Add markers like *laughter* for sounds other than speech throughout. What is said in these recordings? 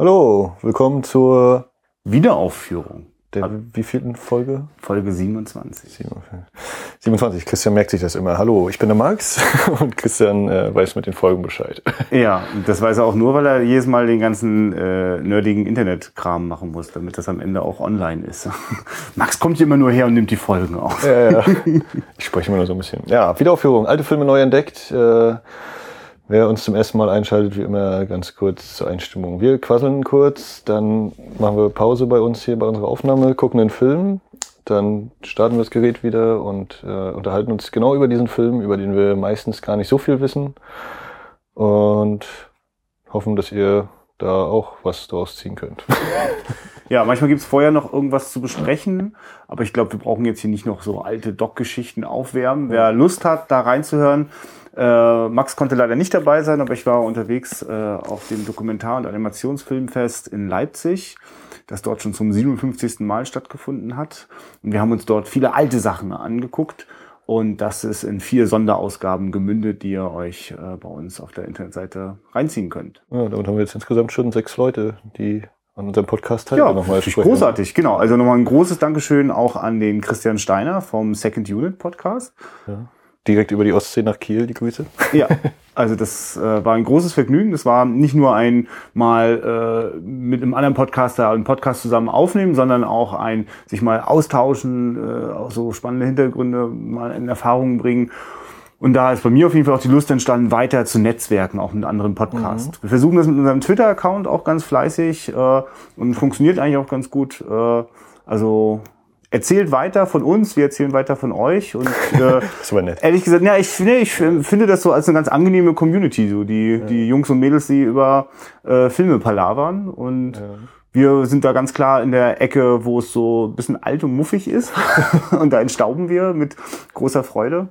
Hallo, willkommen zur Wiederaufführung. der wievielten Folge? Folge 27. 27. Christian merkt sich das immer. Hallo, ich bin der Max *laughs* und Christian äh, weiß mit den Folgen Bescheid. *laughs* Ja, das weiß er auch nur, weil er jedes Mal den ganzen äh, nerdigen Internetkram machen muss, damit das am Ende auch online ist. *laughs* Max kommt hier immer nur her und nimmt die Folgen auf. Ja, ja. Ich spreche immer nur so ein bisschen. Ja, Wiederaufführung. Alte Filme neu entdeckt. Äh, wer uns zum ersten Mal einschaltet, wie immer ganz kurz zur Einstimmung. Wir quasseln kurz, dann machen wir Pause bei uns hier bei unserer Aufnahme, gucken den Film, dann starten wir das Gerät wieder und äh, unterhalten uns genau über diesen Film, über den wir meistens gar nicht so viel wissen und hoffen, dass ihr da auch was draus ziehen könnt. *laughs* Ja, manchmal gibt's vorher noch irgendwas zu besprechen, aber ich glaube, wir brauchen jetzt hier nicht noch so alte Doc-Geschichten aufwärmen. Wer Lust hat, da reinzuhören, äh, Max konnte leider nicht dabei sein, aber ich war unterwegs äh, auf dem Dokumentar- und Animationsfilmfest in Leipzig, das dort schon zum 57. Mal stattgefunden hat. Und wir haben uns dort viele alte Sachen angeguckt. Und das ist in vier Sonderausgaben gemündet, die ihr euch äh, bei uns auf der Internetseite reinziehen könnt. Ja, damit haben wir jetzt insgesamt schon sechs Leute, die an unserem Podcast teilnehmen. Ja, nochmal großartig, genau. Also nochmal ein großes Dankeschön auch an den Christian Steiner vom Second Unit Podcast. Ja. Direkt über die Ostsee nach Kiel, die Grüße. Ja, *laughs* also das äh, war ein großes Vergnügen. Das war nicht nur ein mal äh, mit einem anderen Podcaster einen Podcast zusammen aufnehmen, sondern auch ein sich mal austauschen, äh, auch so spannende Hintergründe mal in Erfahrung bringen. Und da ist bei mir auf jeden Fall auch die Lust entstanden, weiter zu netzwerken, auch mit anderen Podcasts. Wir versuchen das mit unserem Twitter-Account auch ganz fleißig äh, und funktioniert eigentlich auch ganz gut. Äh, also erzählt weiter von uns, wir erzählen weiter von euch und *laughs* äh, Das war nett. ehrlich gesagt, ja, ich, nee, ich finde das so als eine ganz angenehme Community, so die die Jungs und Mädels, die über äh, Filme palavern und wir sind da ganz klar in der Ecke, wo es so ein bisschen alt und muffig ist. *laughs* Und da entstauben wir mit großer Freude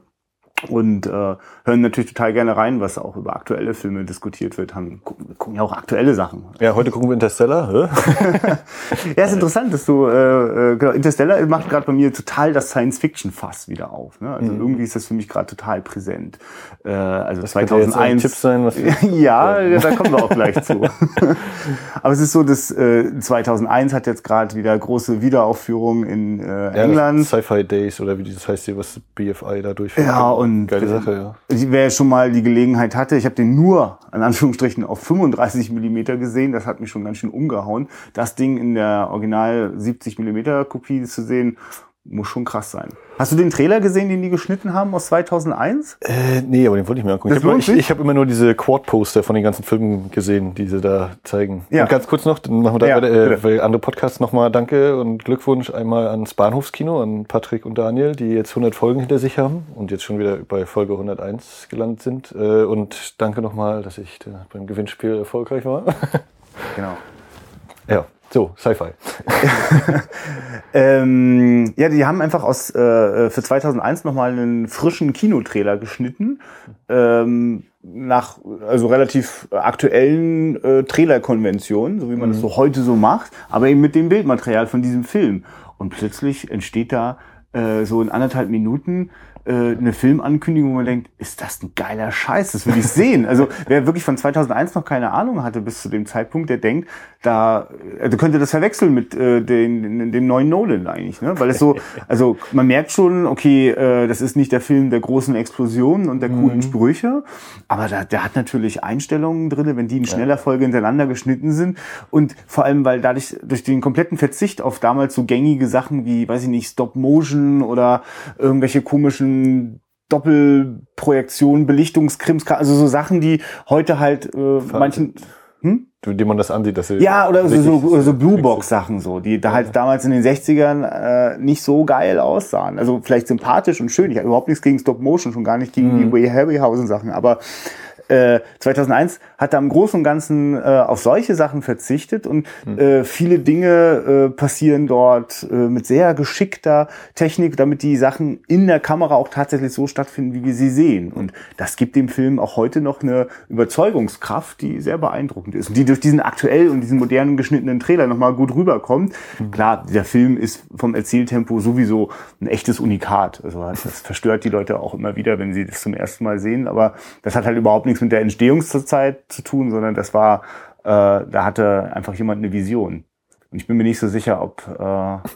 und äh, hören natürlich total gerne rein, was auch über aktuelle Filme diskutiert wird. Haben, gucken, gucken ja auch aktuelle Sachen. Ja, heute gucken wir Interstellar. *laughs* Ja, ist interessant, dass du äh, äh, genau, Interstellar macht gerade bei mir total das Science-Fiction-Fass wieder auf. Ne? Also irgendwie ist das für mich gerade total präsent. Äh, also Das könnte jetzt ein 2001. Tipp sein, was *laughs* ja, da kommen wir auch gleich zu. *laughs* Aber es ist so, dass äh, 2001 hat jetzt gerade wieder große Wiederaufführung in äh, England. Sci-Fi Days oder wie das heißt hier, was BFI da durchführt. Ja, und Geile Sache, ja. Wer schon mal die Gelegenheit hatte, ich habe den nur in Anführungsstrichen auf 35 Millimeter gesehen, das hat mich schon ganz schön umgehauen. Das Ding in der Original 70 Millimeter Kopie zu sehen, muss schon krass sein. Hast du den Trailer gesehen, den die geschnitten haben aus 2001? Äh, nee, aber den wollte ich mir angucken. Das Ich habe ich, hab immer nur diese Quad-Poster von den ganzen Filmen gesehen, die sie da zeigen. Ja. Und ganz kurz noch, dann machen wir da Ja, äh, weil andere Podcasts nochmal Danke und Glückwunsch einmal ans Bahnhofskino, an Patrick und Daniel, die jetzt 100 Folgen hinter sich haben und jetzt schon wieder bei Folge 101 gelandet sind. Äh, und danke nochmal, dass ich da beim Gewinnspiel erfolgreich war. Genau. *laughs* ja, so, Sci-Fi. *laughs* Ähm, ja, die haben einfach aus äh, für 2001 nochmal einen frischen Kinotrailer geschnitten. Ähm, nach also relativ aktuellen äh, Trailerkonventionen, so wie man das so heute so macht, aber eben mit dem Bildmaterial von diesem Film. Und plötzlich entsteht da äh, so in anderthalb Minuten äh, eine Filmankündigung, wo man denkt, ist das ein geiler Scheiß, das will ich sehen. Also wer wirklich von 2001 noch keine Ahnung hatte bis zu dem Zeitpunkt, der denkt, da also könnte das verwechseln mit äh, den, den, dem neuen Nolan eigentlich, ne? Weil es so, *laughs* also man merkt schon, okay, äh, das ist nicht der Film der großen Explosionen und der coolen Sprüche, aber da, der hat natürlich Einstellungen drinne, wenn die in schneller Folge hintereinander geschnitten sind und vor allem, weil dadurch durch den kompletten Verzicht auf damals so gängige Sachen wie, weiß ich nicht, Stop Motion oder irgendwelche komischen Doppelprojektionen, Belichtungskrims, also so Sachen, die heute halt äh, manchen hm? Wie man das ansieht, dass sie ja, oder so, so, oder so Bluebox-Sachen so, die da halt damals in den 60ern äh, nicht so geil aussahen. Also vielleicht sympathisch und schön. Ich habe überhaupt nichts gegen Stop Motion, schon gar nicht gegen die Way Harryhausen-Sachen, aber äh, 2001 hat er im Großen und Ganzen äh, auf solche Sachen verzichtet und äh, viele Dinge äh, passieren dort äh, mit sehr geschickter Technik, damit die Sachen in der Kamera auch tatsächlich so stattfinden, wie wir sie sehen. Und das gibt dem Film auch heute noch eine Überzeugungskraft, die sehr beeindruckend ist und die durch diesen aktuell und diesen modernen geschnittenen Trailer nochmal gut rüberkommt. Klar, der Film ist vom Erzähltempo sowieso ein echtes Unikat. Also das verstört die Leute auch immer wieder, wenn sie das zum ersten Mal sehen. Aber das hat halt überhaupt nichts mit der Entstehungszeit zu tun, sondern das war Äh, da hatte einfach jemand eine Vision. Und ich bin mir nicht so sicher, ob äh,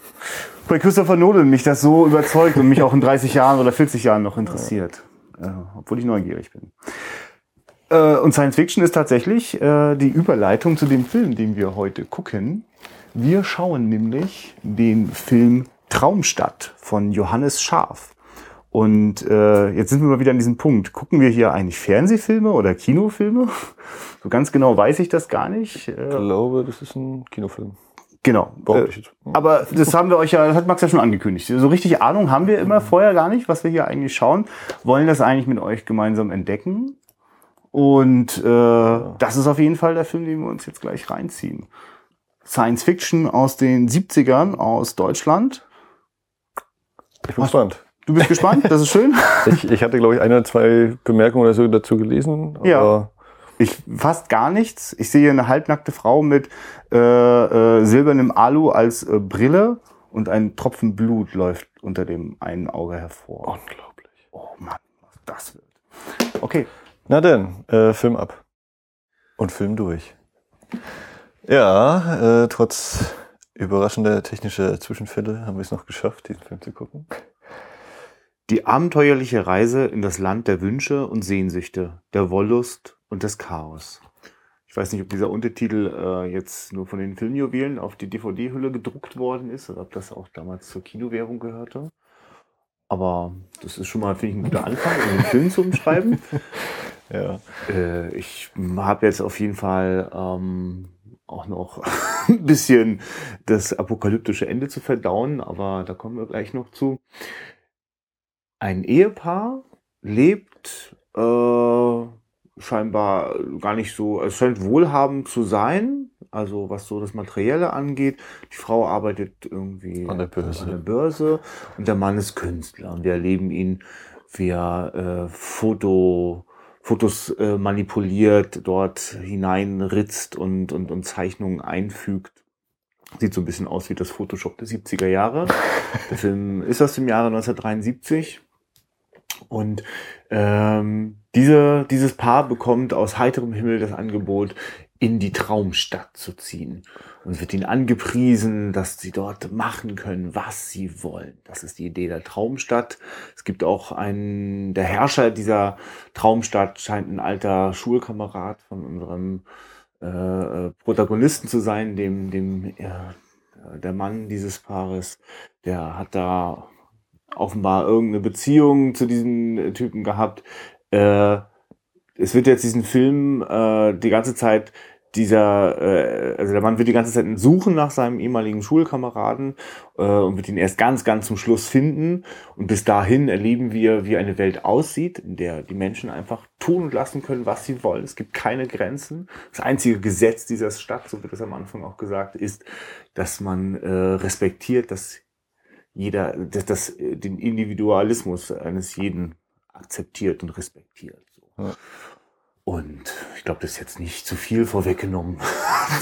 bei Christopher Nolan mich das so überzeugt und mich auch in 30 Jahren oder 40 Jahren noch interessiert. Äh, obwohl ich neugierig bin. Äh, und Science Fiction ist tatsächlich äh, die Überleitung zu dem Film, den wir heute gucken. Wir schauen nämlich den Film Traumstadt von Johannes Scharf. Und äh, jetzt sind wir mal wieder an diesem Punkt. Gucken wir hier eigentlich Fernsehfilme oder Kinofilme? *laughs* So ganz genau weiß ich das gar nicht. Ich glaube, das ist ein Kinofilm. Genau. Äh, aber das haben wir euch ja, das hat Max ja schon angekündigt. So richtig Ahnung haben wir immer vorher gar nicht, was wir hier eigentlich schauen. Wollen das eigentlich mit euch gemeinsam entdecken. Und äh, das ist auf jeden Fall der Film, den wir uns jetzt gleich reinziehen. Science Fiction aus den 70ern aus Deutschland. Ich bin gespannt. Du bist gespannt? Das ist schön. *laughs* ich, ich hatte, glaube ich, ein oder zwei Bemerkungen oder so dazu gelesen. ja. Ich fast gar nichts. Ich sehe eine halbnackte Frau mit äh, äh, silbernem Alu als äh, Brille und ein Tropfen Blut läuft unter dem einen Auge hervor. Unglaublich. Oh Mann, was das wird. Okay. Na denn, äh, Film ab. Und Film durch. Ja, äh, trotz überraschender technischer Zwischenfälle haben wir es noch geschafft, diesen Film zu gucken. Die abenteuerliche Reise in das Land der Wünsche und Sehnsüchte, der Wollust und des Chaos. Ich weiß nicht, ob dieser Untertitel äh, jetzt nur von den Filmjuwelen auf die DVD-Hülle gedruckt worden ist oder ob das auch damals zur Kinowerbung gehörte. Aber das ist schon mal, finde ich, ein guter Anfang, um den Film zu umschreiben. *laughs* ja. Äh, ich habe jetzt auf jeden Fall ähm, auch noch *laughs* ein bisschen das apokalyptische Ende zu verdauen, aber da kommen wir gleich noch zu. Ein Ehepaar lebt äh, scheinbar gar nicht so, es scheint wohlhabend zu sein, also was so das Materielle angeht. Die Frau arbeitet irgendwie an der Börse, an der Börse und der Mann ist Künstler und wir erleben ihn, wie er äh, Foto, Fotos äh, manipuliert, dort hineinritzt und, und, und Zeichnungen einfügt. Sieht so ein bisschen aus wie das Photoshop der 70er Jahre. Der Film ist aus dem Jahre 1973 und ähm, diese, dieses Paar bekommt aus heiterem Himmel das Angebot, in die Traumstadt zu ziehen. Und es wird ihnen angepriesen, dass sie dort machen können, was sie wollen. Das ist die Idee der Traumstadt. Es gibt auch einen, der Herrscher dieser Traumstadt scheint ein alter Schulkamerad von unserem äh, Protagonisten zu sein, dem, dem äh, der Mann dieses Paares. Der hat da offenbar irgendeine Beziehung zu diesen Typen gehabt. Äh, es wird jetzt diesen Film äh, die ganze Zeit dieser, äh, also der Mann wird die ganze Zeit suchen nach seinem ehemaligen Schulkameraden äh, und wird ihn erst ganz, ganz zum Schluss finden. Und bis dahin erleben wir, wie eine Welt aussieht, in der die Menschen einfach tun und lassen können, was sie wollen. Es gibt keine Grenzen. Das einzige Gesetz dieser Stadt, so wird es am Anfang auch gesagt, ist, dass man äh, respektiert, dass jeder, dass das den Individualismus eines jeden akzeptiert und respektiert. So. Ja. Und ich glaube, das ist jetzt nicht zu viel vorweggenommen. *laughs*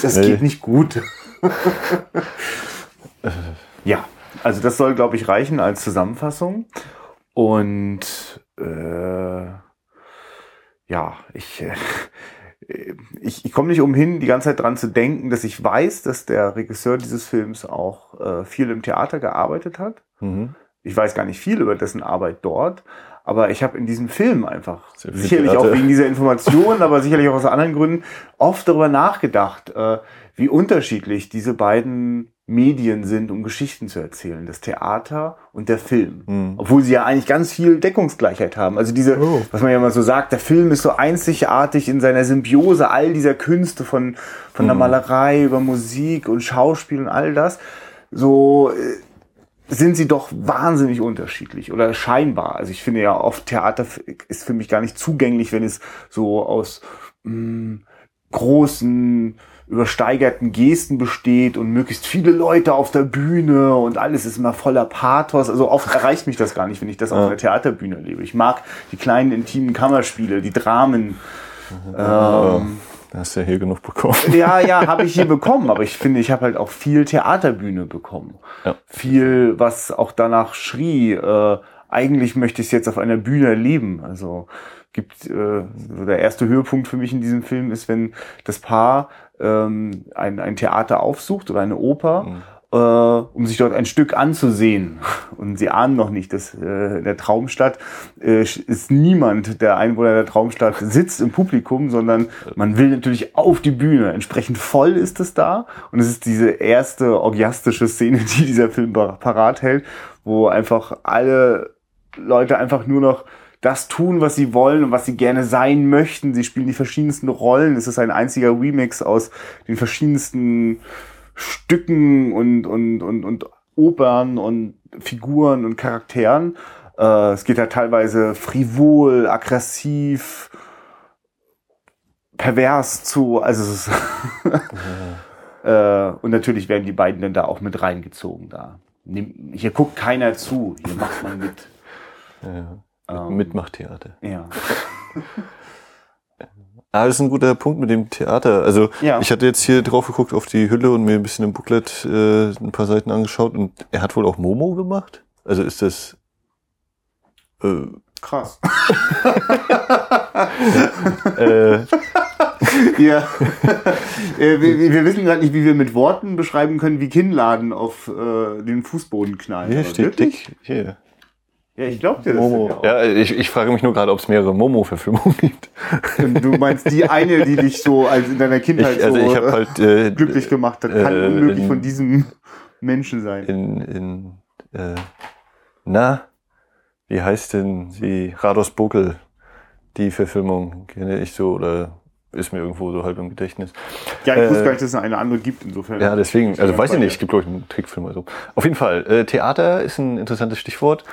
Das nee. geht nicht gut. *laughs* ja, also das soll, glaube ich, reichen als Zusammenfassung. Und äh, ja, ich, äh, ich, ich komme nicht umhin, die ganze Zeit dran zu denken, dass ich weiß, dass der Regisseur dieses Films auch äh, viel im Theater gearbeitet hat. Mhm. Ich weiß gar nicht viel über dessen Arbeit dort, aber ich habe in diesem Film einfach, sicherlich auch wegen dieser Informationen, aber sicherlich auch aus anderen Gründen, oft darüber nachgedacht, äh, wie unterschiedlich diese beiden Medien sind, um Geschichten zu erzählen. Das Theater und der Film. Mhm. Obwohl sie ja eigentlich ganz viel Deckungsgleichheit haben. Also diese, oh. was man ja immer so sagt, der Film ist so einzigartig in seiner Symbiose all dieser Künste von, von mhm. der Malerei über Musik und Schauspiel und all das. So, äh, sind sie doch wahnsinnig unterschiedlich oder scheinbar. Also ich finde ja oft Theater ist für mich gar nicht zugänglich, wenn es so aus mh, mm, großen übersteigerten Gesten besteht und möglichst viele Leute auf der Bühne und alles ist immer voller Pathos. Also oft *laughs* erreicht mich das gar nicht, wenn ich das auf einer Theaterbühne lebe. Ich mag die kleinen intimen Kammerspiele, die Dramen. Mhm. Ähm, Hast du ja hier genug bekommen. Ja, ja, habe ich hier bekommen, aber ich finde, ich habe halt auch viel Theaterbühne bekommen. Ja. Viel, was auch danach schrie, äh, eigentlich möchte ich es jetzt auf einer Bühne erleben. Also gibt äh, der erste Höhepunkt für mich in diesem Film ist, wenn das Paar ähm, ein, ein Theater aufsucht oder eine Oper. Mhm äh, um sich dort ein Stück anzusehen. *laughs* Und sie ahnen noch nicht, dass äh, in der Traumstadt äh, ist niemand, der Einwohner der Traumstadt sitzt im Publikum, sondern man will natürlich auf die Bühne. Entsprechend voll ist es da. Und es ist diese erste orgiastische Szene, *laughs* die dieser Film parat hält, wo einfach alle Leute einfach nur noch das tun, was sie wollen und was sie gerne sein möchten. Sie spielen die verschiedensten Rollen. Es ist ein einziger Remix aus den verschiedensten Stücken und, und, und, und Opern und Figuren und Charakteren. Äh, es geht ja teilweise frivol, aggressiv, pervers zu. Also es ist *laughs* äh, und natürlich werden die beiden dann da auch mit reingezogen da. Hier guckt keiner zu, hier macht man mit. Ja, ähm, Mitmachtheater. Ja. *laughs* Ah, das ist ein guter Punkt mit dem Theater. Also ja. ich hatte jetzt hier drauf geguckt auf die Hülle und mir ein bisschen im Booklet äh, ein paar Seiten angeschaut und er hat wohl auch Momo gemacht. Also ist das äh, krass. *laughs* *laughs* äh, ja. äh, wir, wir, wissen gerade nicht, wie wir mit Worten beschreiben können, wie Kinnladen auf äh, den Fußboden knallen. Hier steht dick. Hier. Ja, ich glaube dir das. Momo. Ja, ich, ich frage mich nur gerade, ob es mehrere Momo-Verfilmungen gibt. Du meinst die eine, die dich so als in deiner Kindheit ich, also so ich halt, äh, glücklich gemacht hat, kann äh, unmöglich in, von diesem Menschen sein. In, in äh, na, wie heißt denn sie? Rados Buckel, die Verfilmung kenne ich so oder ist mir irgendwo so halb im Gedächtnis. Ja, ich äh, wusste gar nicht, dass es eine andere gibt, insofern. Ja, deswegen, also weiß ich nicht, es gibt glaube ich einen Trickfilm oder so. Auf jeden Fall, äh, Theater ist ein interessantes Stichwort.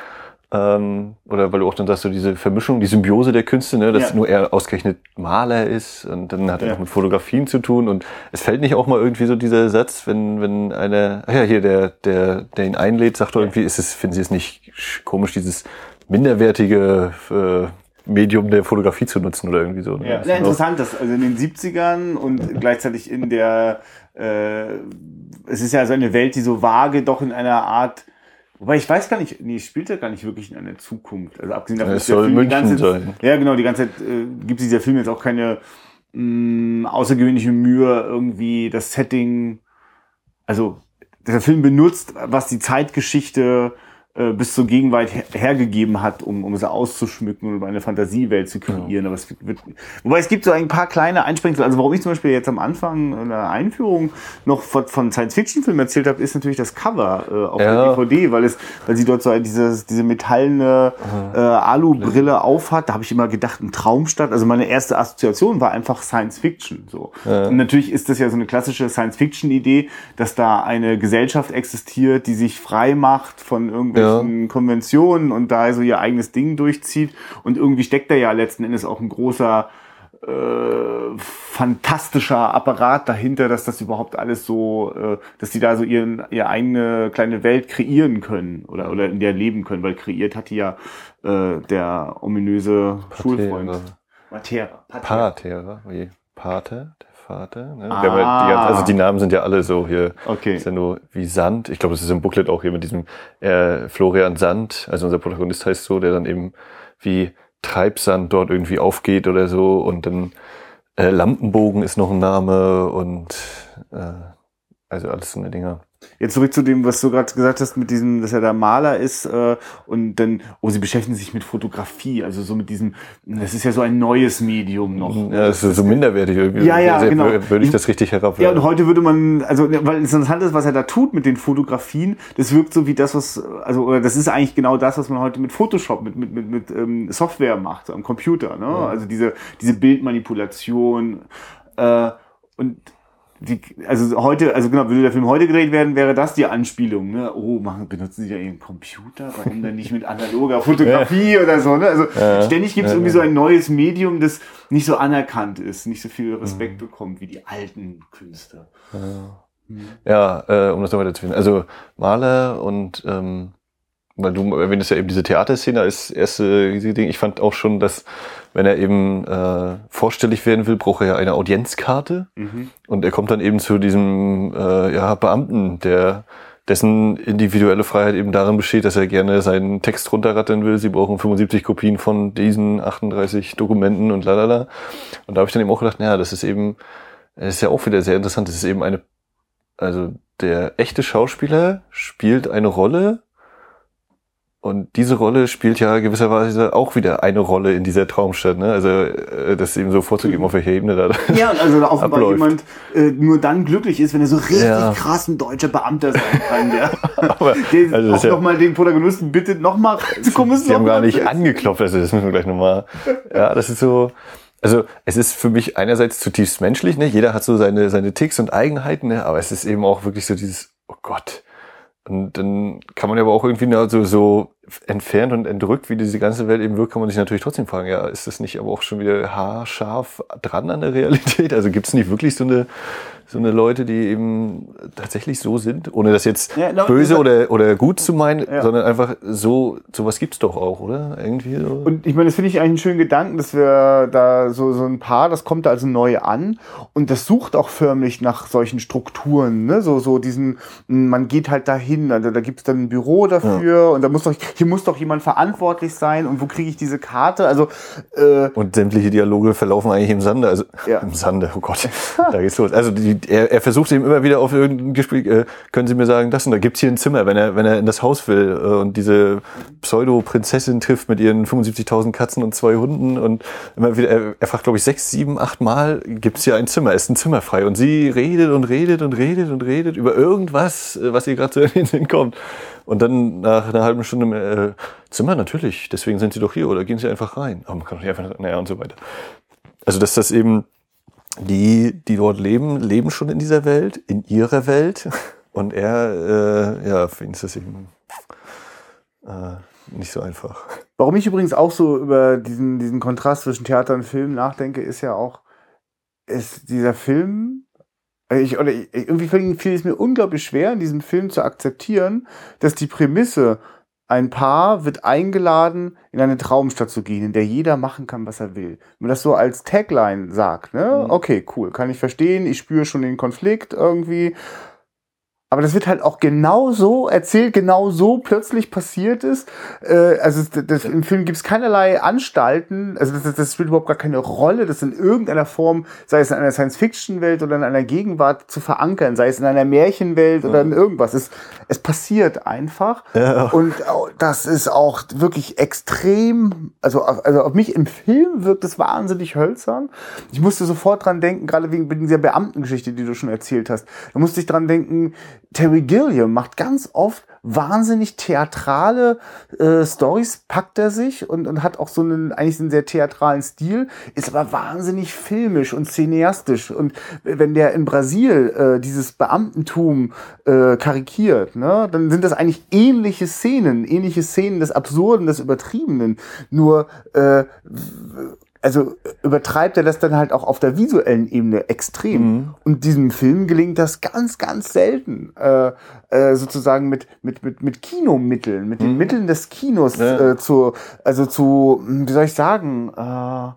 Ähm, oder weil du auch dann sagst, so diese Vermischung, die Symbiose der Künste, ne, dass ja. nur er ausgerechnet Maler ist und dann hat er ja. noch mit Fotografien zu tun und es fällt nicht auch mal irgendwie so dieser Satz, wenn, wenn einer, ach ja, hier, der, der, der ihn einlädt, sagt doch irgendwie, ist es, finden Sie es nicht komisch, dieses minderwertige, äh, Medium der Fotografie zu nutzen oder irgendwie so. Ne? Ja, sehr interessant, dass also in den 70ern und gleichzeitig in der, äh, es ist ja so eine Welt, die so vage doch in einer Art Wobei ich weiß gar nicht, nee, spielt er gar nicht wirklich in einer Zukunft. Also abgesehen davon, ja, es soll Film München ganze, sein. Ja, genau, die ganze Zeit äh, gibt dieser Film jetzt auch keine mh, mm, außergewöhnliche Mühe, irgendwie das Setting, also der Film benutzt, was die Zeitgeschichte äh, bis zur Gegenwart her hergegeben hat, um, um sie auszuschmücken und um eine Fantasiewelt zu kreieren. Ja. Aber es wird, wobei es gibt so ein paar kleine Einsprengsel. Also warum ich zum Beispiel jetzt am Anfang in der Einführung noch von, von Science-Fiction-Filmen erzählt habe, ist natürlich das Cover äh, auf ja. der DVD, weil es, weil sie dort so diese, diese metallene äh, Alu-Brille aufhat. Da habe ich immer gedacht, ein Traumstadt. Also meine erste Assoziation war einfach Science-Fiction. So. Ja. Und natürlich ist das ja so eine klassische Science-Fiction-Idee, dass da eine Gesellschaft existiert, die sich frei macht von irgendwelchen irgendwelchen ja. Konventionen und da so ihr eigenes Ding durchzieht. Und irgendwie steckt da ja letzten Endes auch ein großer äh, fantastischer Apparat dahinter, dass das überhaupt alles so, äh, dass die da so ihren, ihre eigene kleine Welt kreieren können oder, oder in der leben können, weil kreiert hat die ja äh, der ominöse Patera. Schulfreund. Matera. Patera. Patera. Wie? Pate? Vater. Ne? Ah. Die, also die Namen sind ja alle so hier. Okay. Ist ja nur wie Sand. Ich glaube, das ist im Booklet auch hier mit diesem äh, Florian Sand. Also unser Protagonist heißt so, der dann eben wie Treibsand dort irgendwie aufgeht oder so. Und dann äh, Lampenbogen ist noch ein Name und äh, also alles so eine Dinger. Jetzt zurück zu dem, was du gerade gesagt hast, mit diesem, dass er da Maler ist äh, und dann, oh, sie beschäftigen sich mit Fotografie, also so mit diesem, das ist ja so ein neues Medium noch. Ja, das ist so minderwertig irgendwie. Ja, ja, genau. Würde ich das richtig herabwerten. Ja, und heute würde man, also, weil es interessant ist, was er da tut mit den Fotografien, das wirkt so wie das, was, also, oder das ist eigentlich genau das, was man heute mit Photoshop, mit, mit, mit, mit ähm, Software macht, am Computer, ne? Ja. Also diese, diese Bildmanipulation, äh, und die, also heute, also genau, würde der Film heute gedreht werden, wäre das die Anspielung, ne? Oh, machen, benutzen Sie ja Ihren Computer, warum denn nicht mit analoger Fotografie ja. oder so, ne? Also ja. ständig gibt es ja, irgendwie so ein neues Medium, das nicht so anerkannt ist, nicht so viel Respekt mhm. bekommt wie die alten Künstler. Ja, äh, um das noch weiter zu finden. Also Maler und ähm, weil du erwähntest ja eben diese Theaterszene als erste riesige Ding. Ich fand auch schon, dass wenn er eben äh, vorstellig werden will, braucht er ja eine Audienzkarte. Mhm. Und er kommt dann eben zu diesem äh, ja, Beamten, der dessen individuelle Freiheit eben darin besteht, dass er gerne seinen Text runterrattern will. Sie brauchen 75 Kopien von diesen 38 Dokumenten und lalala. Und da habe ich dann eben auch gedacht, naja, das ist eben Es ist ja auch wieder sehr interessant. Es ist eben eine, also der echte Schauspieler spielt eine Rolle und diese Rolle spielt ja gewisserweise auch wieder eine Rolle in dieser Traumstadt. Ne? Also äh, das eben so vorzugeben, auf welcher Ebene da Ja, also offenbar abläuft. jemand äh, nur dann glücklich ist, wenn er so richtig Ja. krass ein deutscher Beamter sein kann, der, *laughs* Aber, der also auch ist ja- nochmal den Protagonisten bittet, nochmal *laughs* zu kommen. Sie haben gar nicht angeklopft, also das müssen wir gleich nochmal. Ja, das ist so. Also es ist für mich einerseits zutiefst menschlich, ne? Jeder hat so seine, seine Ticks und Eigenheiten, ne? aber es ist eben auch wirklich so dieses, oh Gott. Und dann kann man ja aber auch irgendwie na, so, so entfernt und entrückt, wie diese ganze Welt eben wirkt, kann man sich natürlich trotzdem fragen, ja, ist das nicht aber auch schon wieder haarscharf dran an der Realität? Also gibt es nicht wirklich so eine, so eine Leute, die eben tatsächlich so sind, ohne das jetzt Ja, böse das- oder, oder gut zu meinen, Ja. sondern einfach so, sowas gibt's doch auch, oder? Irgendwie so. Und ich meine, das finde ich eigentlich einen schönen Gedanken, dass wir da so, so ein Paar, das kommt da also neu an und das sucht auch förmlich nach solchen Strukturen, ne? So, so diesen, man geht halt dahin, also da gibt es dann ein Büro dafür und da muss doch, hier muss doch jemand verantwortlich sein und wo kriege ich diese Karte? Also, äh, Und sämtliche Dialoge verlaufen eigentlich im Sande. Also Ja. im Sande, oh Gott, *laughs* da geht's los. Also die, er, er versucht eben immer wieder auf irgendein Gespräch, äh, können Sie mir sagen, das und da gibt's hier ein Zimmer, wenn er, wenn er in das Haus will äh, und diese Pseudo-Prinzessin trifft mit ihren 75.000 Katzen und zwei Hunden und immer wieder, er, er fragt glaube ich sechs, sieben, acht Mal, gibt's hier ein Zimmer, ist ein Zimmer frei und sie redet und redet und redet und redet über irgendwas, äh, was ihr gerade so *laughs* in den Sinn kommt. Und dann nach einer halben Stunde, äh, Zimmer natürlich, deswegen sind Sie doch hier oder gehen Sie einfach rein. Aber man kann doch nicht einfach, naja und so weiter. Also dass das eben die, die dort leben, leben schon in dieser Welt, in ihrer Welt. Und er, äh, ja, für ihn ist das eben äh, nicht so einfach. Warum ich übrigens auch so über diesen, diesen Kontrast zwischen Theater und Film nachdenke, ist ja auch, ist dieser Film, also ich, oder ich, irgendwie fiel es mir unglaublich schwer, in diesem Film zu akzeptieren, dass die Prämisse, ein Paar wird eingeladen, in eine Traumstadt zu gehen, in der jeder machen kann, was er will. Wenn man das so als Tagline sagt, ne, Mhm. okay, cool, kann ich verstehen, ich spüre schon den Konflikt irgendwie. Aber das wird halt auch genau so erzählt, genau so plötzlich passiert ist. Äh, also das, das, im Film gibt es keinerlei Anstalten, also das, das, das spielt überhaupt gar keine Rolle, das in irgendeiner Form, sei es in einer Science-Fiction-Welt oder in einer Gegenwart zu verankern, sei es in einer Märchenwelt oder in irgendwas. Es, es passiert einfach. Ja. Und das ist auch wirklich extrem, also, auf- also auf mich im Film wirkt es wahnsinnig hölzern. Ich musste sofort dran denken, gerade wegen, wegen dieser Beamtengeschichte, die du schon erzählt hast. Da musste ich dran denken, Terry Gilliam macht ganz oft wahnsinnig theatrale äh, Stories, packt er sich und, und hat auch so einen, eigentlich einen sehr theatralen Stil, ist aber wahnsinnig filmisch und cineastisch. Und wenn der in Brasil äh, dieses Beamtentum äh, karikiert, ne, dann sind das eigentlich ähnliche Szenen, ähnliche Szenen des Absurden, des Übertriebenen. Nur äh, also übertreibt er das dann halt auch auf der visuellen Ebene extrem. Und diesem Film gelingt das ganz, ganz selten, äh, äh, sozusagen mit, mit, mit, mit Kinomitteln, mit den Mitteln des Kinos Ja. äh, zu, also zu, hm, wie soll ich sagen, äh,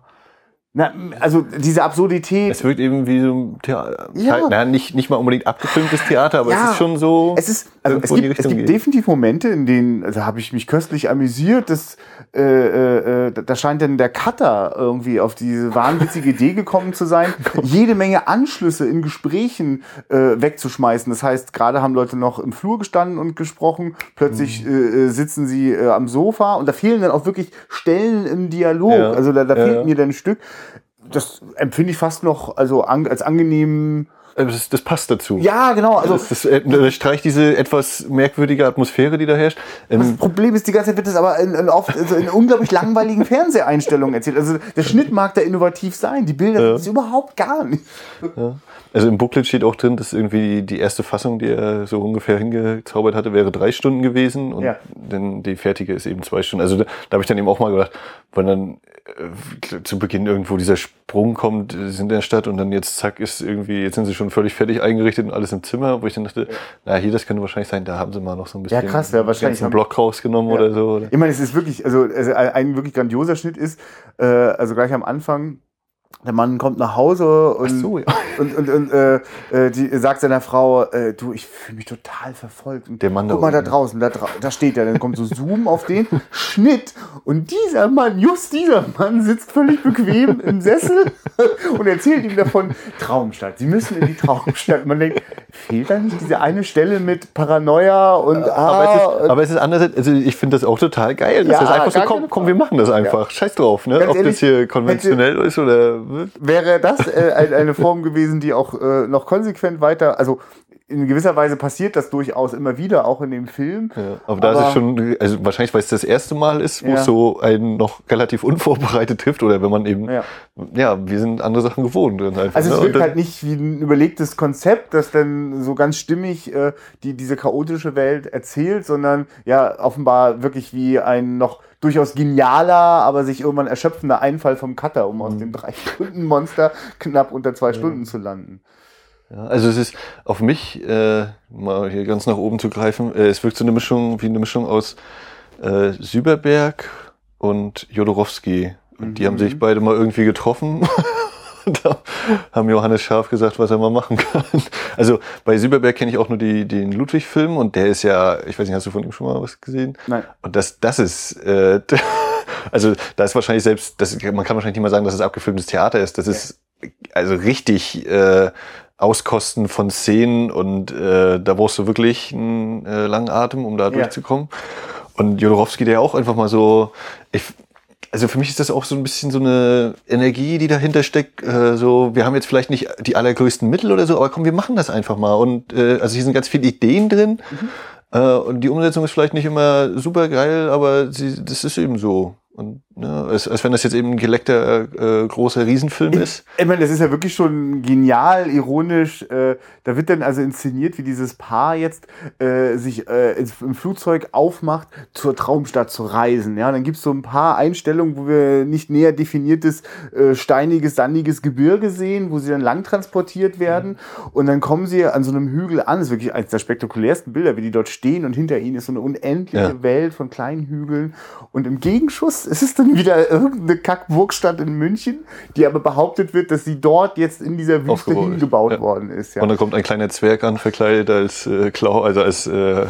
na, also diese Absurdität. Es wirkt eben wie so ein Theater. Ja. Na, nicht, nicht mal unbedingt abgefilmtes Theater, aber Ja. es ist schon so. Es ist, also es gibt, es gibt geht. definitiv Momente, in denen, also habe ich mich köstlich amüsiert, dass, äh, äh, äh, da scheint dann der Cutter irgendwie auf diese wahnwitzige Idee gekommen zu sein, *laughs* jede Menge Anschlüsse in Gesprächen äh, wegzuschmeißen. Das heißt, gerade haben Leute noch im Flur gestanden und gesprochen, plötzlich Mhm. äh, äh, sitzen sie äh, am Sofa und da fehlen dann auch wirklich Stellen im Dialog. Ja. Also da, da fehlt mir dann ein Stück. Das empfinde ich fast noch also an, als angenehm. Äh, Das, das passt dazu. Ja, genau. Also Das, das, äh, das streicht diese etwas merkwürdige Atmosphäre, die da herrscht. Das Ähm, Problem ist, die ganze Zeit wird das aber in, in oft also in unglaublich langweiligen Fernseheinstellungen erzählt. Also der Schnitt mag da innovativ sein, die Bilder sind es überhaupt gar nicht. Also im Booklet steht auch drin, dass irgendwie die erste Fassung, die er so ungefähr hingezaubert hatte, wäre drei Stunden gewesen und Ja. dann die fertige ist eben zwei Stunden. Also da, da habe ich dann eben auch mal gedacht, wenn dann äh, zu Beginn irgendwo dieser Sprung kommt, äh, sind in der Stadt und dann jetzt zack ist irgendwie, jetzt sind sie schon völlig fertig eingerichtet und alles im Zimmer, wo ich dann dachte, na hier, das könnte wahrscheinlich sein, da haben sie mal noch so ein bisschen Ja, krass, ja, wahrscheinlich einen Block rausgenommen oder so. Oder? Ich meine, es ist wirklich, also, also ein wirklich grandioser Schnitt ist, äh, also gleich am Anfang der Mann kommt nach Hause und, so, ja. und, und, und äh, äh, die sagt seiner Frau, äh, du, ich fühle mich total verfolgt. Und Der Mann da guck mal da unten. draußen, da, dra da steht er. Dann kommt so Zoom auf den, Schnitt. Und dieser Mann, just dieser Mann, sitzt völlig bequem im Sessel *laughs* und erzählt ihm davon, Traumstadt, Sie müssen in die Traumstadt. Man denkt, fehlt da nicht diese eine Stelle mit Paranoia und Aber, ah, es ist, aber es ist andererseits, also ich finde das auch total geil. Das Ja, ist einfach so, komm, komm, wir machen das einfach. Scheiß drauf, ne? Ganz Ob ehrlich, das hier konventionell ist oder. Wäre das äh, ein- eine Form gewesen, die auch äh, noch konsequent weiter, also in gewisser Weise passiert das durchaus immer wieder, auch in dem Film. Ja, aber da ist es schon, also wahrscheinlich, weil es das erste Mal ist, wo Ja. es so einen noch relativ unvorbereitet trifft oder wenn man eben, ja, Ja. wir sind andere Sachen gewohnt. Einfach, Also es ne? wirkt Und halt nicht wie ein überlegtes Konzept, das dann so ganz stimmig äh, die, diese chaotische Welt erzählt, sondern ja offenbar wirklich wie ein noch durchaus genialer, aber sich irgendwann erschöpfender Einfall vom Cutter, um Mhm. aus dem *laughs* Drei-Stunden-Monster knapp unter zwei Stunden zu landen. Ja, also es ist auf mich, äh, mal hier ganz nach oben zu greifen, äh, es wirkt so eine Mischung, wie eine Mischung aus äh, Süberberg und Jodorowski. Und die haben sich beide mal irgendwie getroffen. *laughs* Und da haben Johannes Scharf gesagt, was er mal machen kann. Also bei Süberberg kenne ich auch nur die, den Ludwig-Film und der ist ja, ich weiß nicht, hast du von ihm schon mal was gesehen? Nein. Und das, das ist, äh, *laughs* also da ist wahrscheinlich selbst, das, man kann wahrscheinlich nicht mal sagen, dass es abgefilmtes Theater ist. Das ist also richtig äh, Auskosten von Szenen und äh, da brauchst du wirklich einen äh, langen Atem, um da Ja. durchzukommen. Und Jodorowsky, der auch einfach mal so, ich, also für mich ist das auch so ein bisschen so eine Energie, die dahinter steckt. Äh, so, wir haben jetzt vielleicht nicht die allergrößten Mittel oder so, aber komm, wir machen das einfach mal. Und äh, also hier sind ganz viele Ideen drin. Äh, und die Umsetzung ist vielleicht nicht immer super geil, aber sie, das ist eben so. Und ne, als, als wenn das jetzt eben ein geleckter, äh, großer Riesenfilm ist. Ich meine, das ist ja wirklich schon genial, ironisch. Äh, da wird dann also inszeniert, wie dieses Paar jetzt äh, sich äh, ins, im Flugzeug aufmacht, zur Traumstadt zu reisen. Ja, dann gibt's so ein paar Einstellungen, wo wir nicht näher definiertes, äh, steiniges, sandiges Gebirge sehen, wo sie dann lang transportiert werden. Und dann kommen sie an so einem Hügel an. Das ist wirklich eines der spektakulärsten Bilder, wie die dort stehen und hinter ihnen ist so eine unendliche Ja. Welt von kleinen Hügeln. Und im Gegenschuss ist es dann wieder irgendeine Kackburgstadt in München, die aber behauptet wird, dass sie dort jetzt in dieser Wüste hingebaut ja. worden ist. Ja. Und dann kommt ein kleiner Zwerg an, verkleidet als äh, Klau, also als äh,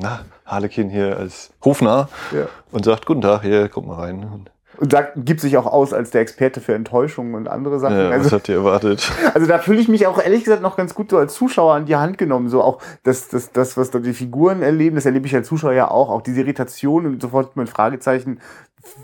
na, Harlekin hier, als Hofnarr Ja. und sagt, guten Tag, hier, kommt mal rein. Und, Und sagt, gibt sich auch aus als der Experte für Enttäuschungen und andere Sachen. äh, was also, habt ihr erwartet? *laughs* also da fühle ich mich auch ehrlich gesagt noch ganz gut so als Zuschauer an die Hand genommen. So auch das, das, das was da die Figuren erleben, das erlebe ich als Zuschauer ja auch. Auch diese Irritation und sofort mein Fragezeichen,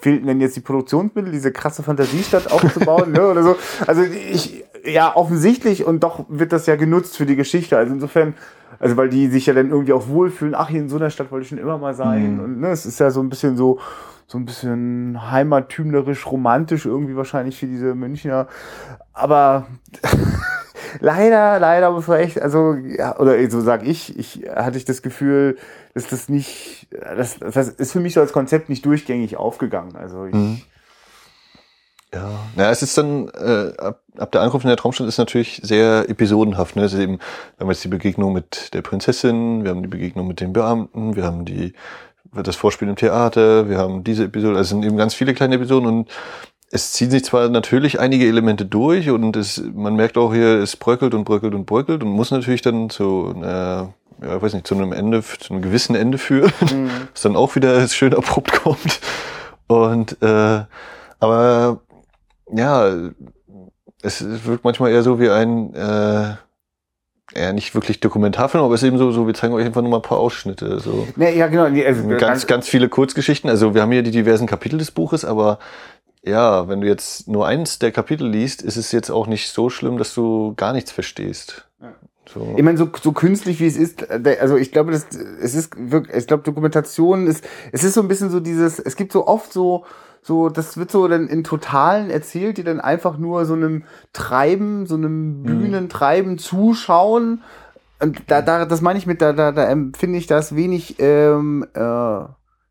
fehlten denn jetzt die Produktionsmittel, diese krasse Fantasiestadt aufzubauen, ne, oder so. Also ich, ja, offensichtlich und doch wird das ja genutzt für die Geschichte. Also insofern, also weil die sich ja dann irgendwie auch wohlfühlen, ach, hier in so einer Stadt wollte ich schon immer mal sein. Und ne, es ist ja so ein bisschen so, so ein bisschen heimattümlerisch, romantisch irgendwie wahrscheinlich für diese Münchner. Aber leider, leider muss man also, ja, oder so sag ich, ich hatte ich das Gefühl, dass das nicht, das, das ist für mich so als Konzept nicht durchgängig aufgegangen. Also ich, Mhm. Ja, na, es ist dann, äh, ab, ab der Ankunft in der Traumstadt ist natürlich sehr episodenhaft. Ne? Es ist eben, wir haben jetzt die Begegnung mit der Prinzessin, wir haben die Begegnung mit den Beamten, wir haben die, das Vorspiel im Theater, wir haben diese Episode, also es sind eben ganz viele kleine Episoden und es ziehen sich zwar natürlich einige Elemente durch und es, man merkt auch hier, es bröckelt und bröckelt und bröckelt und muss natürlich dann zu einer, ja, weiß nicht, zu einem Ende, zu einem gewissen Ende führen, *laughs* was dann auch wieder *laughs* schön abrupt kommt. Und äh, aber ja, es wirkt manchmal eher so wie ein äh, eher nicht wirklich Dokumentarfilm, aber es ist eben so, so wir zeigen euch einfach nur mal ein paar Ausschnitte. So Nee, ja, genau. Nee, also, ganz, ganz viele Kurzgeschichten. Also wir haben hier die diversen Kapitel des Buches, aber ja, wenn du jetzt nur eins der Kapitel liest, ist es jetzt auch nicht so schlimm, dass du gar nichts verstehst. So. Ich meine, so, so künstlich wie es ist, also ich glaube, das, es ist wirklich, ich glaube, Dokumentation ist, es ist so ein bisschen so dieses, es gibt so oft so, so, das wird so dann in Totalen erzählt, die dann einfach nur so einem Treiben, so einem Bühnentreiben zuschauen. Und da, da, das meine ich mit, da, da, da empfinde ich das wenig, ähm, äh,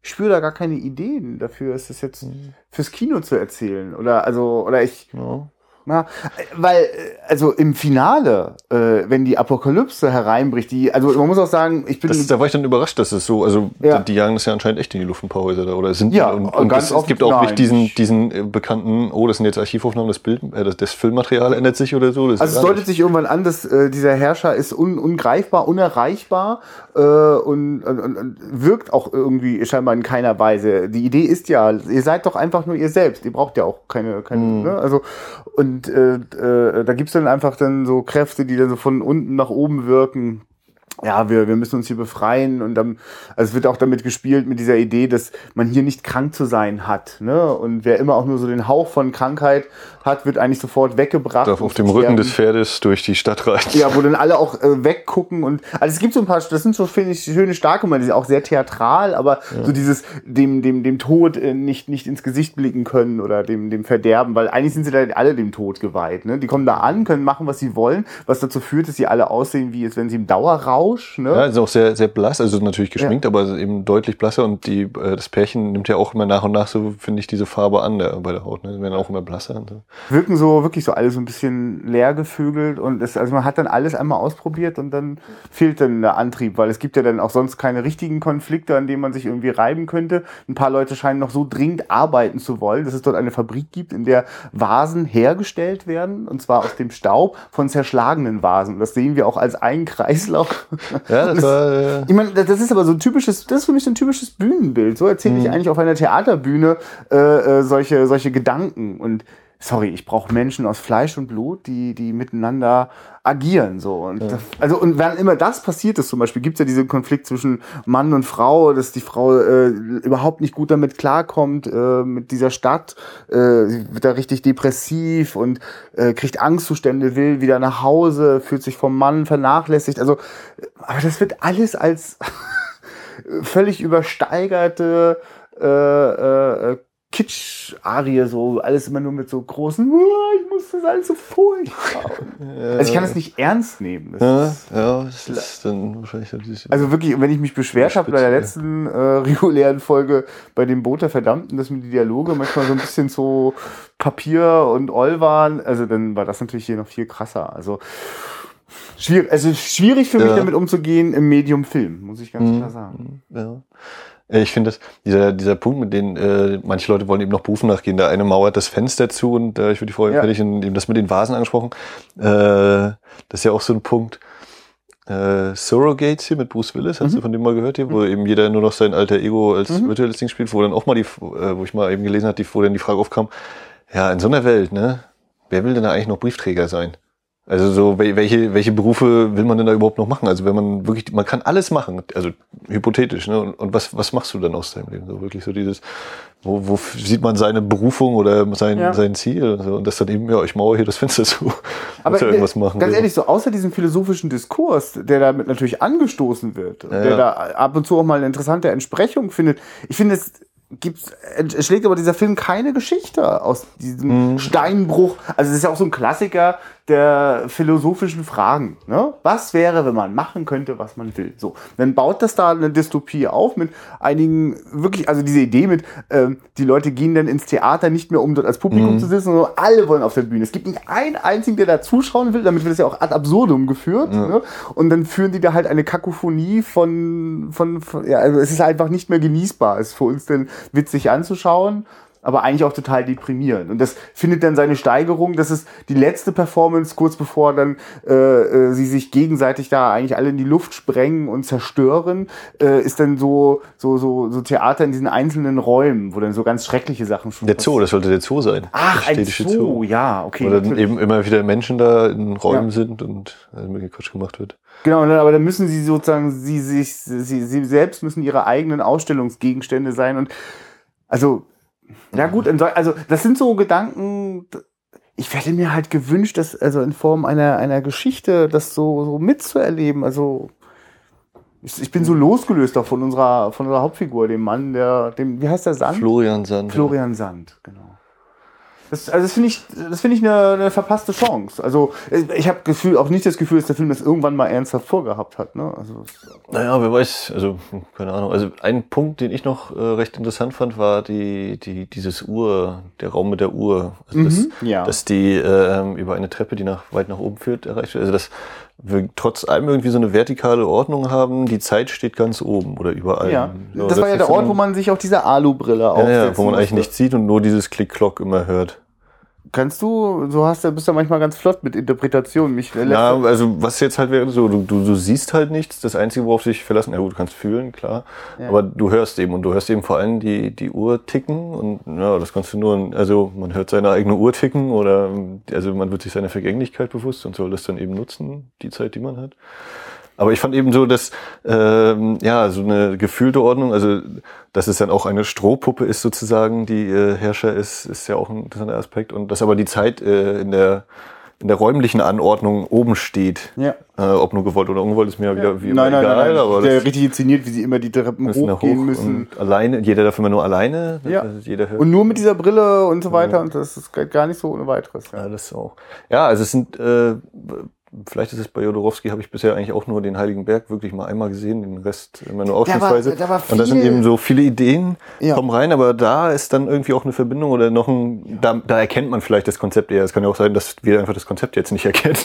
spüre da gar keine Ideen dafür, ist das jetzt fürs Kino zu erzählen. Oder, also, oder ich, Ja. Ja, weil, äh, also im Finale, äh, wenn die Apokalypse hereinbricht, die, also man muss auch sagen, ich bin. Das, da war ich dann überrascht, dass es so, also Ja. die jagen das ja anscheinend echt in die Luft ein paar Häuser da, oder sind Ja, und, und ganz es, oft es gibt auch nein. nicht diesen, diesen äh, bekannten, oh, das sind jetzt Archivaufnahmen, das Bild, äh, das, das Filmmaterial ändert sich oder so. Das Also es deutet sich irgendwann an, dass äh, dieser Herrscher ist un, ungreifbar, unerreichbar äh, und, und, und, wirkt auch irgendwie scheinbar in keiner Weise. Die Idee ist ja, ihr seid doch einfach nur ihr selbst. Ihr braucht ja auch keine, keine ne? also und äh, äh, da gibt's dann einfach dann so Kräfte, die dann so von unten nach oben wirken. Ja, wir, wir müssen uns hier befreien und dann, also es wird auch damit gespielt mit dieser Idee, dass man hier nicht krank zu sein hat. Ne? Und wer immer auch nur so den Hauch von Krankheit hat, wird eigentlich sofort weggebracht. Darf auf dem Rücken sterben. des Pferdes durch die Stadt reiten. Ja, wo dann alle auch äh, weggucken und also es gibt so ein paar, das sind so finde ich schöne starke Momente, die sind auch sehr theatral, aber so dieses dem dem dem Tod äh, nicht nicht ins Gesicht blicken können oder dem dem Verderben, weil eigentlich sind sie da alle dem Tod geweiht. Ne? Die kommen da an, können machen, was sie wollen, was dazu führt, dass sie alle aussehen wie als wenn sie im Dauerrausch. Ne? Ja, ist auch sehr, sehr blass, also natürlich geschminkt, aber eben deutlich blasser und die, äh, das Pärchen nimmt ja auch immer nach und nach so, finde ich, diese Farbe an der, bei der Haut, ne? Die werden auch immer blasser und so. wirken so wirklich so alle so ein bisschen leer gefögelt und es, also man hat dann alles einmal ausprobiert und dann fehlt dann der Antrieb, weil es gibt ja dann auch sonst keine richtigen Konflikte, an denen man sich irgendwie reiben könnte. Ein paar Leute scheinen noch so dringend arbeiten zu wollen, dass es dort eine Fabrik gibt, in der Vasen hergestellt werden und zwar aus dem Staub von zerschlagenen Vasen. Das sehen wir auch als einen Kreislauf. Ja, das war, äh, Ich meine, das ist aber so ein typisches, das ist für mich so ein typisches Bühnenbild. So erzähle Mhm. ich eigentlich auf einer Theaterbühne äh, äh, solche, solche Gedanken. Und sorry, ich brauche Menschen aus Fleisch und Blut, die, die miteinander agieren. So. Und das, also, und wenn immer das passiert ist, zum Beispiel, gibt es ja diesen Konflikt zwischen Mann und Frau, dass die Frau äh, überhaupt nicht gut damit klarkommt, äh, mit dieser Stadt. Äh, sie wird da richtig depressiv und äh, kriegt Angstzustände, will wieder nach Hause, fühlt sich vom Mann vernachlässigt. Also, aber das wird alles als *laughs* völlig übersteigerte äh, äh, äh, Kitsch-Arie, so alles immer nur mit so großen, "Uah, ich muss das alles so furchtbar. also ich kann das nicht ernst nehmen. Das ja, ja, das ist dann wahrscheinlich so dieses, also wirklich, wenn ich mich beschwert habe bei der letzten äh, regulären Folge bei dem Boot der Verdammten, dass mir die Dialoge manchmal so ein bisschen so Papier und Oll waren, also dann war das natürlich hier noch viel krasser. Also schwierig, also schwierig für mich Ja. damit umzugehen im Medium Film, muss ich ganz klar sagen. Ja. Äh, Ich finde das, dieser, dieser Punkt, mit dem äh, manche Leute wollen eben noch Berufen nachgehen. Der eine mauert das Fenster zu und äh, ich würde die vorher Ja. fertig und eben das mit den Vasen angesprochen. Äh, das ist ja auch so ein Punkt. Äh, Surrogates hier mit Bruce Willis, hast du von dem mal gehört hier, wo eben jeder nur noch sein alter Ego als virtuelles Ding spielt, wo dann auch mal die, äh, wo ich mal eben gelesen habe, die, wo dann die Frage aufkam, ja, in so einer Welt, ne, wer will denn da eigentlich noch Briefträger sein? Also so, wel- welche, welche Berufe will man denn da überhaupt noch machen? Also wenn man wirklich, man kann alles machen, also hypothetisch, ne? Und, was, was machst du dann aus deinem Leben? So wirklich so dieses, wo, wo sieht man seine Berufung oder sein, Ja. sein Ziel? Und, so. und das dann eben, ja, ich mauere hier das Fenster zu. *laughs* Muss ja irgendwas machen. ganz ehrlich, so außer diesem philosophischen Diskurs, der damit natürlich angestoßen wird, Ja, der da ab und zu auch mal eine interessante Entsprechung findet, ich finde, es gibt's, es schlägt aber dieser Film keine Geschichte aus diesem Mhm. Steinbruch. Also es ist ja auch so ein Klassiker der philosophischen Fragen. Ne? Was wäre, wenn man machen könnte, was man will? So, dann baut das da eine Dystopie auf mit einigen wirklich, also diese Idee mit, ähm, die Leute gehen dann ins Theater nicht mehr, um dort als Publikum zu sitzen, sondern alle wollen auf der Bühne. Es gibt nicht einen einzigen, der da zuschauen will, damit wird es ja auch ad absurdum geführt. Ne? Und dann führen die da halt eine Kakophonie von, von, von, ja, also es ist einfach nicht mehr genießbar. Es ist für uns dann witzig anzuschauen. Aber eigentlich auch total deprimierend. Und das findet dann seine Steigerung. Das ist die letzte Performance, kurz bevor dann äh, äh, sie sich gegenseitig da eigentlich alle in die Luft sprengen und zerstören, äh, ist dann so, so, so, so Theater in diesen einzelnen Räumen, wo dann so ganz schreckliche Sachen schon Der Zoo, das sollte der Zoo sein. Ach, der ein städtische Zoo, ja, okay. Wo dann natürlich. eben immer wieder Menschen da in Räumen Ja. sind und äh, irgendwie Quatsch gemacht wird. Genau, aber dann müssen sie sozusagen, sie, sich, sie, sie selbst müssen ihre eigenen Ausstellungsgegenstände sein. Und also, ja gut, also das sind so Gedanken, ich hätte mir halt gewünscht, dass, also in Form einer, einer Geschichte, das so, so mitzuerleben. Also ich, ich bin so losgelöst auch von unserer, von unserer Hauptfigur, dem Mann, der, dem, wie heißt der Sand? Florian Sand. Florian Sand, genau. Das, also das finde ich, das finde ich eine, eine verpasste Chance. Also ich habe Gefühl, auch nicht das Gefühl, dass der Film das irgendwann mal ernsthaft vorgehabt hat. Ne? Also naja, wer weiß, also keine Ahnung. Also ein Punkt, den ich noch äh, recht interessant fand, war die, die dieses Uhr, der Raum mit der Uhr, also Mhm, dass, ja. dass die äh, über eine Treppe, die nach weit nach oben führt, erreicht wird. Also dass wir trotz allem irgendwie so eine vertikale Ordnung haben. Die Zeit steht ganz oben oder überall. ja, So, das war ja der Ort, wo man sich auch diese Alubrille ja, aufsetzt. ja, wo man eigentlich nichts sieht und nur dieses Klick-Klock immer hört. Kannst du, so hast du, bist du manchmal ganz flott mit Interpretation. Mich Ja, also was jetzt halt wäre so, du, du, du siehst halt nichts. Das Einzige, worauf du dich verlassen, ja gut, du kannst fühlen, klar. Ja. Aber du hörst eben und du hörst eben vor allem die, die Uhr ticken und ja, das kannst du nur, also man hört seine eigene Uhr ticken oder also man wird sich seiner Vergänglichkeit bewusst und soll das dann eben nutzen, die Zeit, die man hat. Aber ich fand eben so, dass ähm, ja so eine gefühlte Ordnung, also dass es dann auch eine Strohpuppe ist sozusagen, die äh, Herrscher ist, ist ja auch ein interessanter Aspekt und dass aber die Zeit äh, in der in der räumlichen Anordnung oben steht. Ja. Äh, ob nur gewollt oder ungewollt, ist mir ja wieder wie nein, nein, egal, nein, nein. aber der das richtig inszeniert, wie sie immer die Treppen müssen da hoch hochgehen müssen. und alleine, jeder darf immer nur alleine, Ja. dass jeder hört. Und nur mit dieser Brille und so weiter. Und das ist gar nicht so ohne weiteres. Ja. Ja, das auch. Ja, also es sind, äh, vielleicht ist es bei Jodorowsky, habe ich bisher eigentlich auch nur den Heiligen Berg wirklich mal einmal gesehen, den Rest immer nur ausschnittsweise. da war und da sind viel- eben so viele Ideen, Ja. kommen rein, aber da ist dann irgendwie auch eine Verbindung oder noch ein, da, da erkennt man vielleicht das Konzept eher. Es kann ja auch sein, dass wir einfach das Konzept jetzt nicht erkennen.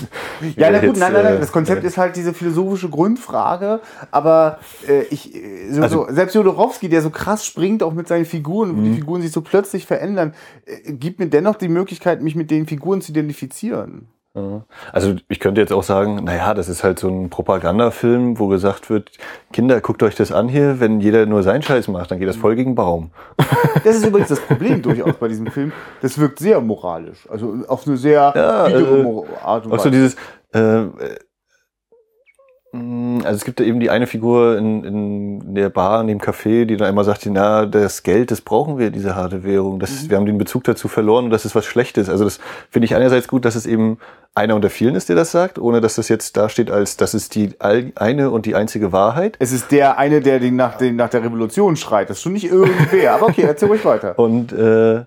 Ja, na gut, jetzt, nein, nein, nein. äh, Das Konzept ist halt diese philosophische Grundfrage. Aber äh, ich, äh, so, Also- so, selbst Jodorowsky, der so krass springt, auch mit seinen Figuren, Mhm. wo die Figuren sich so plötzlich verändern, äh, gibt mir dennoch die Möglichkeit, mich mit den Figuren zu identifizieren. Ja. Also ich könnte jetzt auch sagen, naja, das ist halt so ein Propagandafilm, wo gesagt wird, Kinder, guckt euch das an hier, wenn jeder nur seinen Scheiß macht, dann geht das voll gegen Baum. *laughs* Das ist übrigens das Problem durchaus bei diesem Film. Das wirkt sehr moralisch. Also auf eine sehr Ja, äh, Art und Auch so Weise. dieses, äh, also es gibt da eben die eine Figur in, in der Bar, in dem Café, die dann immer sagt, na, das Geld, das brauchen wir, diese harte Währung. Das, Wir haben den Bezug dazu verloren und das ist was Schlechtes. Also das finde ich einerseits gut, dass es eben einer unter vielen ist, der das sagt, ohne dass das jetzt dasteht als, das ist die all- eine und die einzige Wahrheit. Es ist der eine, der den nach, den nach der Revolution schreit. Das ist schon nicht irgendwer. Aber okay, erzähl ruhig weiter. Und äh,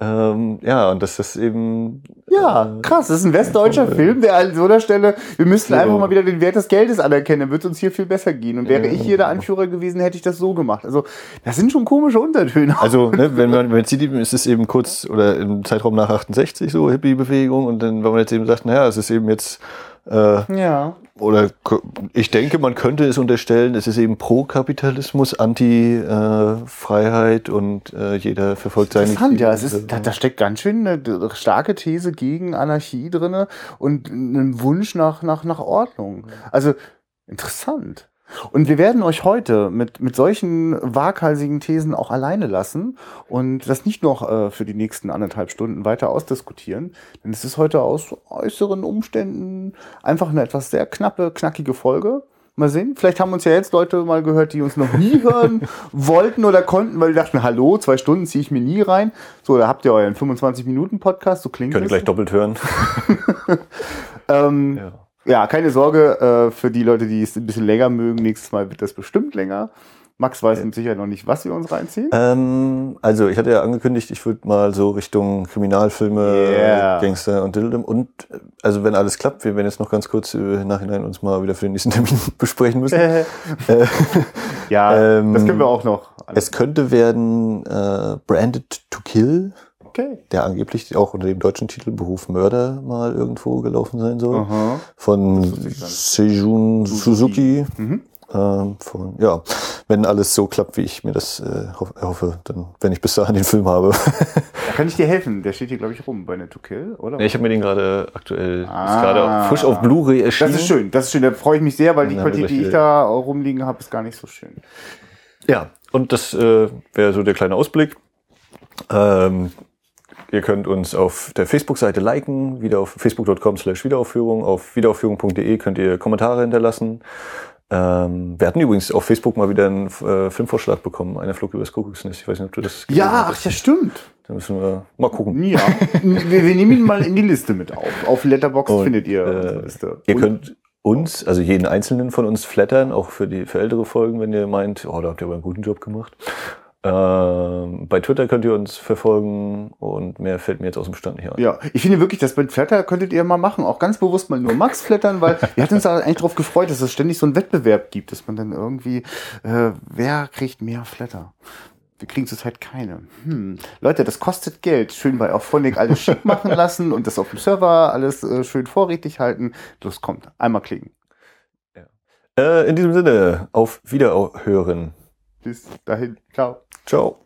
ähm, ja, und das eben Ja, äh, krass. Das ist ein westdeutscher Film, der an so einer Stelle, wir müssten So. einfach mal wieder den Wert des Geldes anerkennen, dann wird es uns hier viel besser gehen. Und wäre ich hier der Anführer gewesen, hätte ich das so gemacht. Also, das sind schon komische Untertöne. Also, *laughs* ne, wenn man, wenn sieht, ist es eben kurz oder im Zeitraum nach 68 so Hippie-Bewegung und dann, wenn man jetzt eben sagt, naja, es ist eben jetzt, äh, Ja. Oder ich denke, man könnte es unterstellen, es ist eben Pro-Kapitalismus, Anti-Freiheit und äh, jeder verfolgt seine Interessant, ja. Es ist, da, da steckt ganz schön eine starke These gegen Anarchie drinne und ein Wunsch nach, nach, nach Ordnung. Also, interessant. Und wir werden euch heute mit, mit solchen waghalsigen Thesen auch alleine lassen und das nicht noch äh, für die nächsten anderthalb Stunden weiter ausdiskutieren. Denn es ist heute aus äußeren Umständen einfach eine etwas sehr knappe, knackige Folge. Mal sehen. Vielleicht haben uns ja jetzt Leute mal gehört, die uns noch nie *laughs* hören wollten oder konnten, weil die dachten, hallo, zwei Stunden ziehe ich mir nie rein. So, da habt ihr euren 25-Minuten-Podcast, so klingt Könnt ihr gleich doppelt hören. *laughs* *laughs* Ähm, Ja. Ja, keine Sorge äh, für die Leute, die es ein bisschen länger mögen. Nächstes Mal wird das bestimmt länger. Max weiß mit Sicherheit noch nicht, was wir uns reinziehen. Ähm, also ich hatte ja angekündigt, ich würde mal so Richtung Kriminalfilme, Yeah. Gangster und Dildem und also wenn alles klappt, wir werden jetzt noch ganz kurz im Nachhinein uns mal wieder für den nächsten *laughs* Termin besprechen müssen. *laughs* äh, ja, ähm, das können wir auch noch. es könnte werden äh, Branded to Kill, okay. der angeblich auch unter dem deutschen Titel Beruf Mörder mal irgendwo gelaufen sein soll. Aha. Von nicht. Seijun Suzuki. Mhm. Ähm, von, ja, wenn alles so klappt, wie ich mir das äh, hoff, hoffe, dann, wenn ich bis dahin den Film habe. Da kann ich dir helfen. Der steht hier, glaube ich, rum bei Net to Kill, oder? Ja, ich habe mir den gerade aktuell, Ah. ist gerade auch frisch auf Blu-ray erschienen. das ist schön, das ist schön. Da freue ich mich sehr, weil die Qualität, die ich da rumliegen habe, ist gar nicht so schön. Ja, und das äh, wäre so der kleine Ausblick. Ähm, ihr könnt uns auf der Facebook-Seite liken, wieder auf facebook.com slash Wiederaufführung. Auf wiederaufführung.de könnt ihr Kommentare hinterlassen. Ähm, wir hatten übrigens auf Facebook mal wieder einen äh, Filmvorschlag bekommen, einer Flug übers Kuckucksnest. Ich weiß nicht, ob du das Ja, ach ja, stimmt. Da müssen wir mal gucken. Ja, wir, wir nehmen ihn mal in die Liste mit auf. Auf Letterboxd Und, findet ihr äh, unsere Liste. Ihr Und- könnt uns, also jeden einzelnen von uns flattern, auch für die für ältere Folgen, wenn ihr meint, oh, da habt ihr aber einen guten Job gemacht. Ähm, bei Twitter könnt ihr uns verfolgen und mehr fällt mir jetzt aus dem Stand nicht ein. Ja, ich finde wirklich, das mit Flatter könntet ihr mal machen. Auch ganz bewusst mal nur Max flattern, weil *laughs* wir hatten uns eigentlich drauf gefreut, dass es ständig so einen Wettbewerb gibt, dass man dann irgendwie, äh, wer kriegt mehr Flatter? Wir kriegen zurzeit keine. Hm. Leute, das kostet Geld. Schön bei Auphonic alles schick *laughs* machen lassen und das auf dem Server alles äh, schön vorrätig halten. Los, kommt. Einmal klicken. Äh, in diesem Sinne, auf Wiederhören. Bis dahin. Ciao. Ciao.